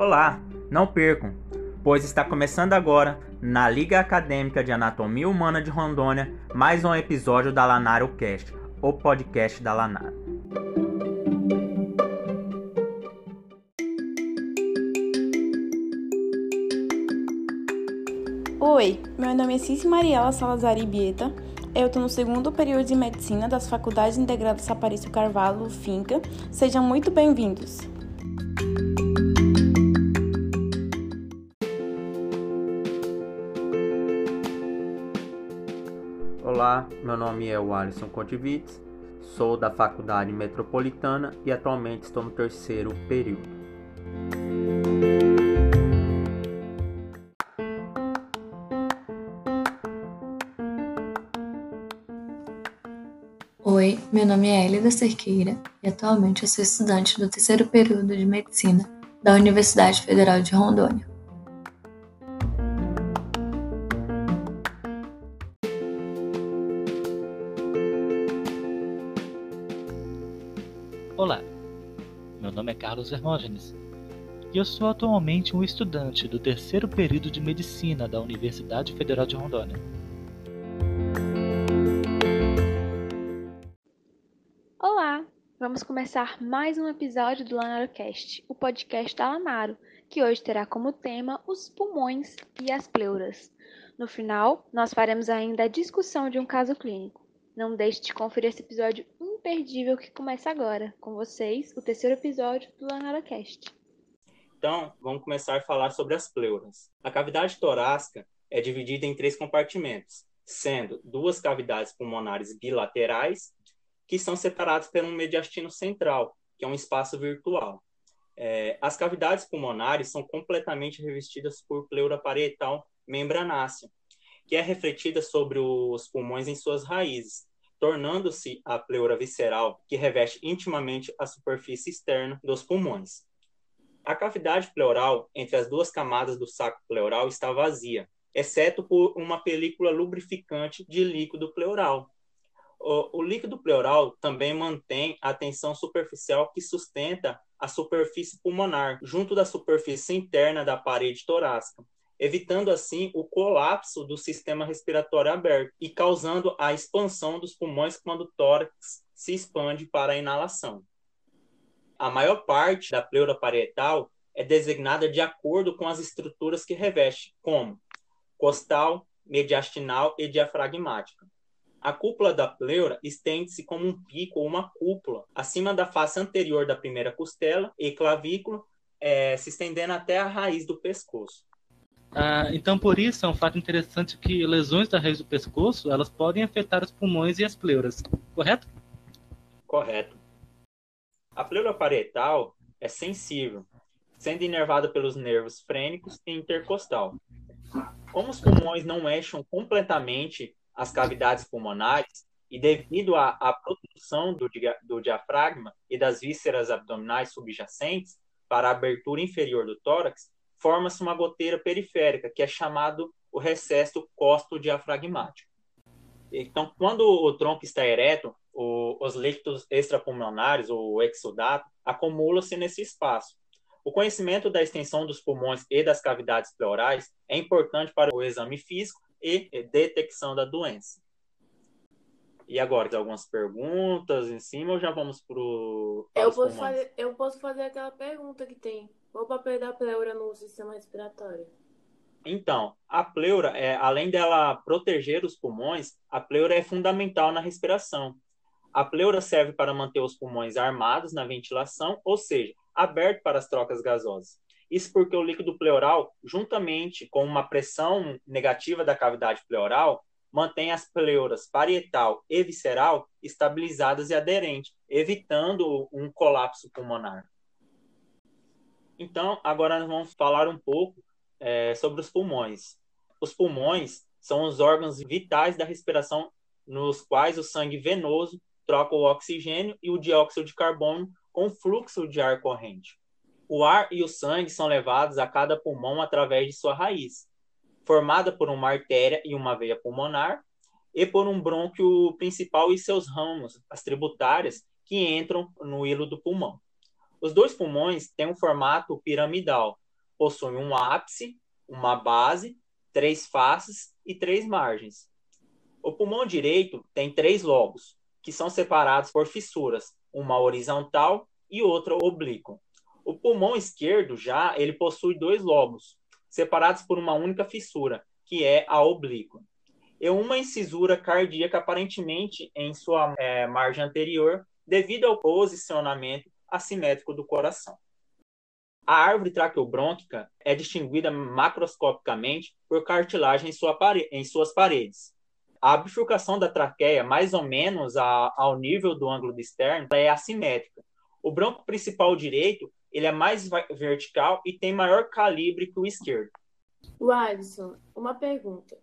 Olá, não percam, pois está começando agora, na Liga Acadêmica de Anatomia Humana de Rondônia, mais um episódio da Lanaro Cast, o podcast da Lanaro. Oi, meu nome é Cici Mariela Salazar Ibieta. Eu estou no segundo período de medicina das Faculdades Integradas Saparício Carvalho, FINCA. Sejam muito bem-vindos. Olá, meu nome é o Alisson Contivitz, sou da Faculdade Metropolitana e atualmente estou no terceiro período. Oi, meu nome é Elida Cerqueira e atualmente eu sou estudante do terceiro período de Medicina da Universidade Federal de Rondônia. Nome é Carlos Hermógenes e eu sou atualmente um estudante do terceiro período de Medicina da Universidade Federal de Rondônia. Olá, vamos começar mais um episódio do LanaroCast, o podcast da Lanaro, que hoje terá como tema os pulmões e as pleuras. No final, nós faremos ainda a discussão de um caso clínico. Não deixe de conferir esse episódio imperdível que começa agora. Com vocês, o terceiro episódio do LanaroCast. Então, vamos começar a falar sobre as pleuras. A cavidade torácica é dividida em três compartimentos, sendo duas cavidades pulmonares bilaterais, que são separadas por um mediastino central, que é um espaço virtual. É, as cavidades pulmonares são completamente revestidas por pleura parietal membranácea, que é refletida sobre os pulmões em suas raízes, tornando-se a pleura visceral, que reveste intimamente a superfície externa dos pulmões. A cavidade pleural entre as duas camadas do saco pleural está vazia, exceto por uma película lubrificante de líquido pleural. O, o líquido pleural também mantém a tensão superficial que sustenta a superfície pulmonar, junto da superfície interna da parede torácica, evitando assim o colapso do sistema respiratório aberto e causando a expansão dos pulmões quando o tórax se expande para a inalação. A maior parte da pleura parietal é designada de acordo com as estruturas que reveste, como costal, mediastinal e diafragmática. A cúpula da pleura estende-se como um pico ou uma cúpula acima da face anterior da primeira costela e clavícula, é, se estendendo até a raiz do pescoço. Ah, então, por isso, é um fato interessante que lesões da raiz do pescoço elas podem afetar os pulmões e as pleuras, correto? Correto. A pleura parietal é sensível, sendo inervada pelos nervos frênicos e intercostal. Como os pulmões não eixam completamente as cavidades pulmonares e devido à, à produção do, do diafragma e das vísceras abdominais subjacentes para a abertura inferior do tórax, forma-se uma goteira periférica, que é chamado o recesso costo-diafragmático. Então, quando o tronco está ereto, o, os líquidos extrapulmonares, ou exudato, acumulam-se nesse espaço. O conhecimento da extensão dos pulmões e das cavidades pleurais é importante para o exame físico e detecção da doença. E agora, algumas perguntas em cima ou já vamos para o. Eu, posso fazer, eu posso fazer aquela pergunta que tem: qual o papel da pleura no sistema respiratório? Então, a pleura, é, além dela proteger os pulmões, a pleura é fundamental na respiração. A pleura serve para manter os pulmões armados na ventilação, ou seja, aberto para as trocas gasosas. Isso porque o líquido pleural, juntamente com uma pressão negativa da cavidade pleural, mantém as pleuras parietal e visceral estabilizadas e aderentes, evitando um colapso pulmonar. Então, agora nós vamos falar um pouco é, sobre os pulmões. Os pulmões são os órgãos vitais da respiração, nos quais o sangue venoso troca o oxigênio e o dióxido de carbono com fluxo de ar corrente. O ar e o sangue são levados a cada pulmão através de sua raiz, formada por uma artéria e uma veia pulmonar, e por um brônquio principal e seus ramos, as tributárias, que entram no hilo do pulmão. Os dois pulmões têm um formato piramidal, possui um ápice, uma base, três faces e três margens. O pulmão direito tem três lobos, que são separados por fissuras, uma horizontal e outra oblíqua. O pulmão esquerdo já ele possui dois lobos, separados por uma única fissura, que é a oblíqua, e uma incisura cardíaca aparentemente em sua é, margem anterior, devido ao posicionamento assimétrico do coração. A árvore traqueobrônquica é distinguida macroscopicamente por cartilagem em, sua pare... em suas paredes. A bifurcação da traqueia, mais ou menos a... ao nível do ângulo externo, é assimétrica. O bronco principal direito ele é mais vertical e tem maior calibre que o esquerdo. O Alisson, uma pergunta.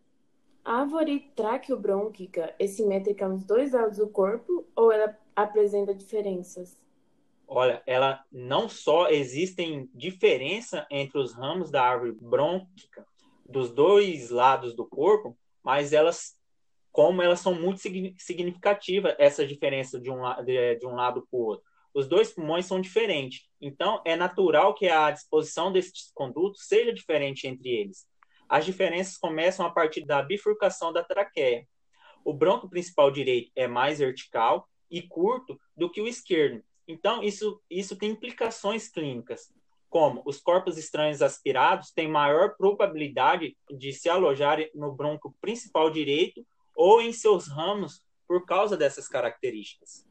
A árvore traqueobrônquica é simétrica nos dois lados do corpo ou ela apresenta diferenças? Olha, ela não só existem diferença entre os ramos da árvore brônquica dos dois lados do corpo, mas elas, como elas são muito significativas, essa diferença de um, de, de um lado para o outro. Os dois pulmões são diferentes, então é natural que a disposição desses condutos seja diferente entre eles. As diferenças começam a partir da bifurcação da traqueia. O bronco principal direito é mais vertical e curto do que o esquerdo, então, isso, isso tem implicações clínicas, como os corpos estranhos aspirados têm maior probabilidade de se alojarem no bronco principal direito ou em seus ramos por causa dessas características.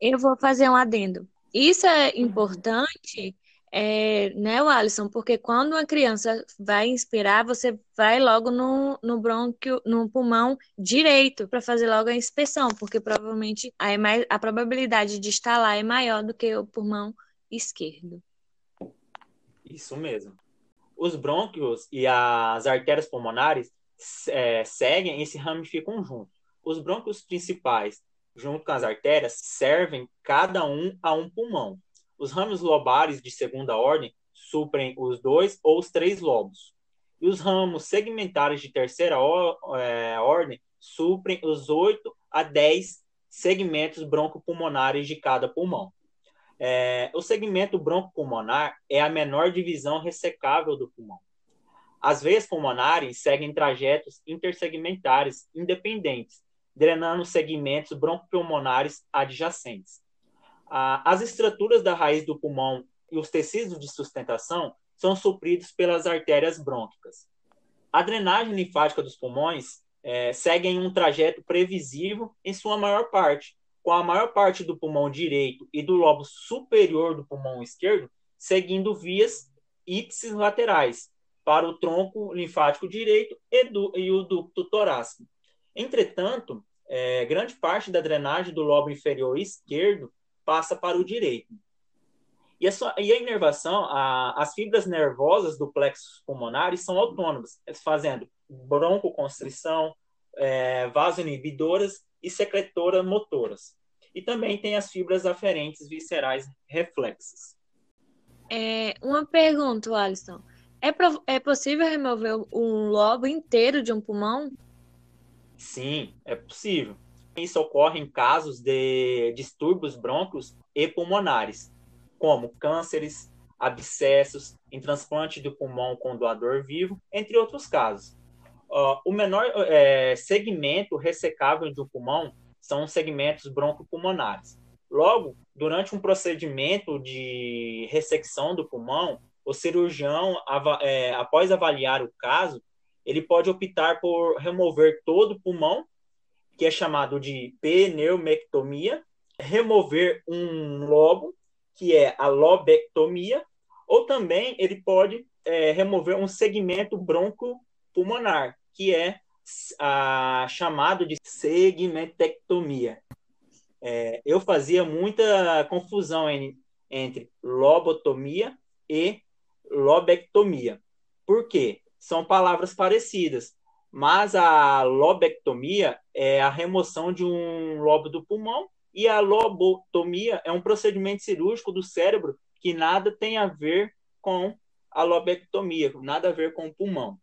Eu vou fazer um adendo. Isso é importante é, né, Alisson? Porque quando uma criança vai inspirar, você vai logo no, no brônquio, no pulmão direito para fazer logo a inspeção, porque provavelmente a, é a probabilidade de estar lá é maior do que o pulmão esquerdo. Isso mesmo. Os brônquios e as artérias pulmonares é, seguem e se ramificam juntos. Os brônquios principais, junto com as artérias, servem cada um a um pulmão. Os ramos lobares de segunda ordem suprem os dois ou os três lobos. E os ramos segmentares de terceira é, ordem suprem os oito a dez segmentos broncopulmonares de cada pulmão. É, o segmento broncopulmonar é a menor divisão ressecável do pulmão. As veias pulmonares seguem trajetos intersegmentares independentes, drenando segmentos broncopulmonares adjacentes as estruturas da raiz do pulmão e os tecidos de sustentação são supridos pelas artérias brônquicas. A drenagem linfática dos pulmões é, segue em um trajeto previsível em sua maior parte, com a maior parte do pulmão direito e do lobo superior do pulmão esquerdo seguindo vias ipsis laterais para o tronco linfático direito e, do, e o ducto torácico. Entretanto, é, grande parte da drenagem do lobo inferior esquerdo passa para o direito. E a, sua, e a inervação, a, as fibras nervosas do plexo pulmonar são autônomas, fazendo broncoconstrição, é, vasoinibidoras e secretoras motoras. E também tem as fibras aferentes viscerais reflexas. É, uma pergunta, Alisson. É, é possível remover um lobo inteiro de um pulmão? Sim, é possível. Isso ocorre em casos de distúrbios brônquios e pulmonares, como cânceres, abscessos, em transplante do pulmão com doador vivo, entre outros casos. Uh, o menor é, segmento ressecável do pulmão são os segmentos broncopulmonares. Logo, durante um procedimento de ressecção do pulmão, o cirurgião, é, após avaliar o caso, ele pode optar por remover todo o pulmão que é chamado de pneumectomia, remover um lobo, que é a lobectomia, ou também ele pode é, remover um segmento broncopulmonar, que é a, chamado de segmentectomia. É, eu fazia muita confusão em, entre lobotomia e lobectomia. Por quê? São palavras parecidas, mas a lobectomia é a remoção de um lobo do pulmão e a lobotomia é um procedimento cirúrgico do cérebro que nada tem a ver com a lobectomia, nada a ver com o pulmão.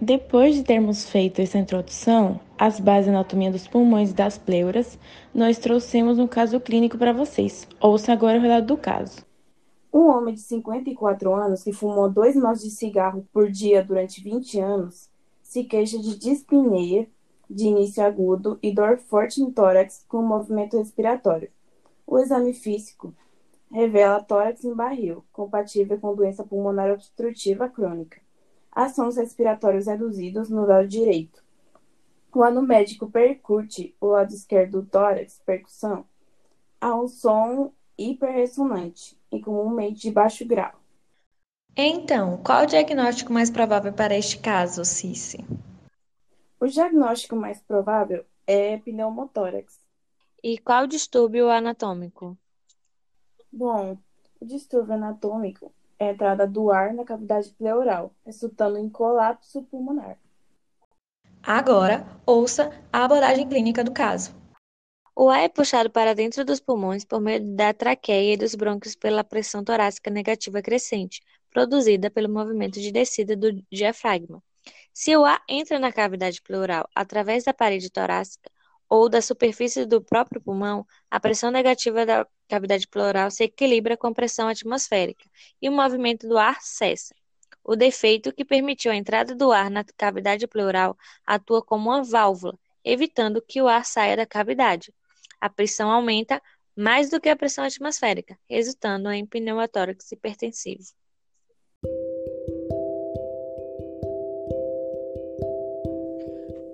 Depois de termos feito essa introdução, as bases da anatomia dos pulmões e das pleuras, nós trouxemos um caso clínico para vocês. Ouça agora o relato do caso. Um homem de 54 anos que fumou dois maços de cigarro por dia durante 20 anos se queixa de dispneia de início agudo e dor forte no tórax com movimento respiratório. O exame físico revela tórax em barril, compatível com doença pulmonar obstrutiva crônica. Ações respiratórios reduzidos no lado direito. Quando o médico percute o lado esquerdo do tórax, percussão, há um som hiperressonante e comumente de baixo grau. Então, qual o diagnóstico mais provável para este caso, Cici? O diagnóstico mais provável é pneumotórax. E qual o distúrbio anatômico? Bom, o distúrbio anatômico é a entrada do ar na cavidade pleural, resultando em colapso pulmonar. Agora, ouça a abordagem clínica do caso. O ar é puxado para dentro dos pulmões por meio da traqueia e dos brônquios pela pressão torácica negativa crescente, produzida pelo movimento de descida do diafragma. Se o ar entra na cavidade pleural através da parede torácica ou da superfície do próprio pulmão, a pressão negativa da cavidade pleural se equilibra com a pressão atmosférica e o movimento do ar cessa. O defeito que permitiu a entrada do ar na cavidade pleural atua como uma válvula, evitando que o ar saia da cavidade a pressão aumenta mais do que a pressão atmosférica, resultando em pneumotórax hipertensivo.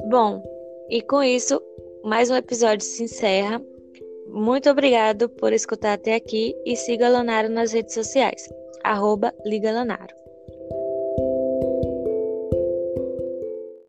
Bom, e com isso, mais um episódio se encerra. Muito obrigado por escutar até aqui e siga Lanaro nas redes sociais, arroba Liga.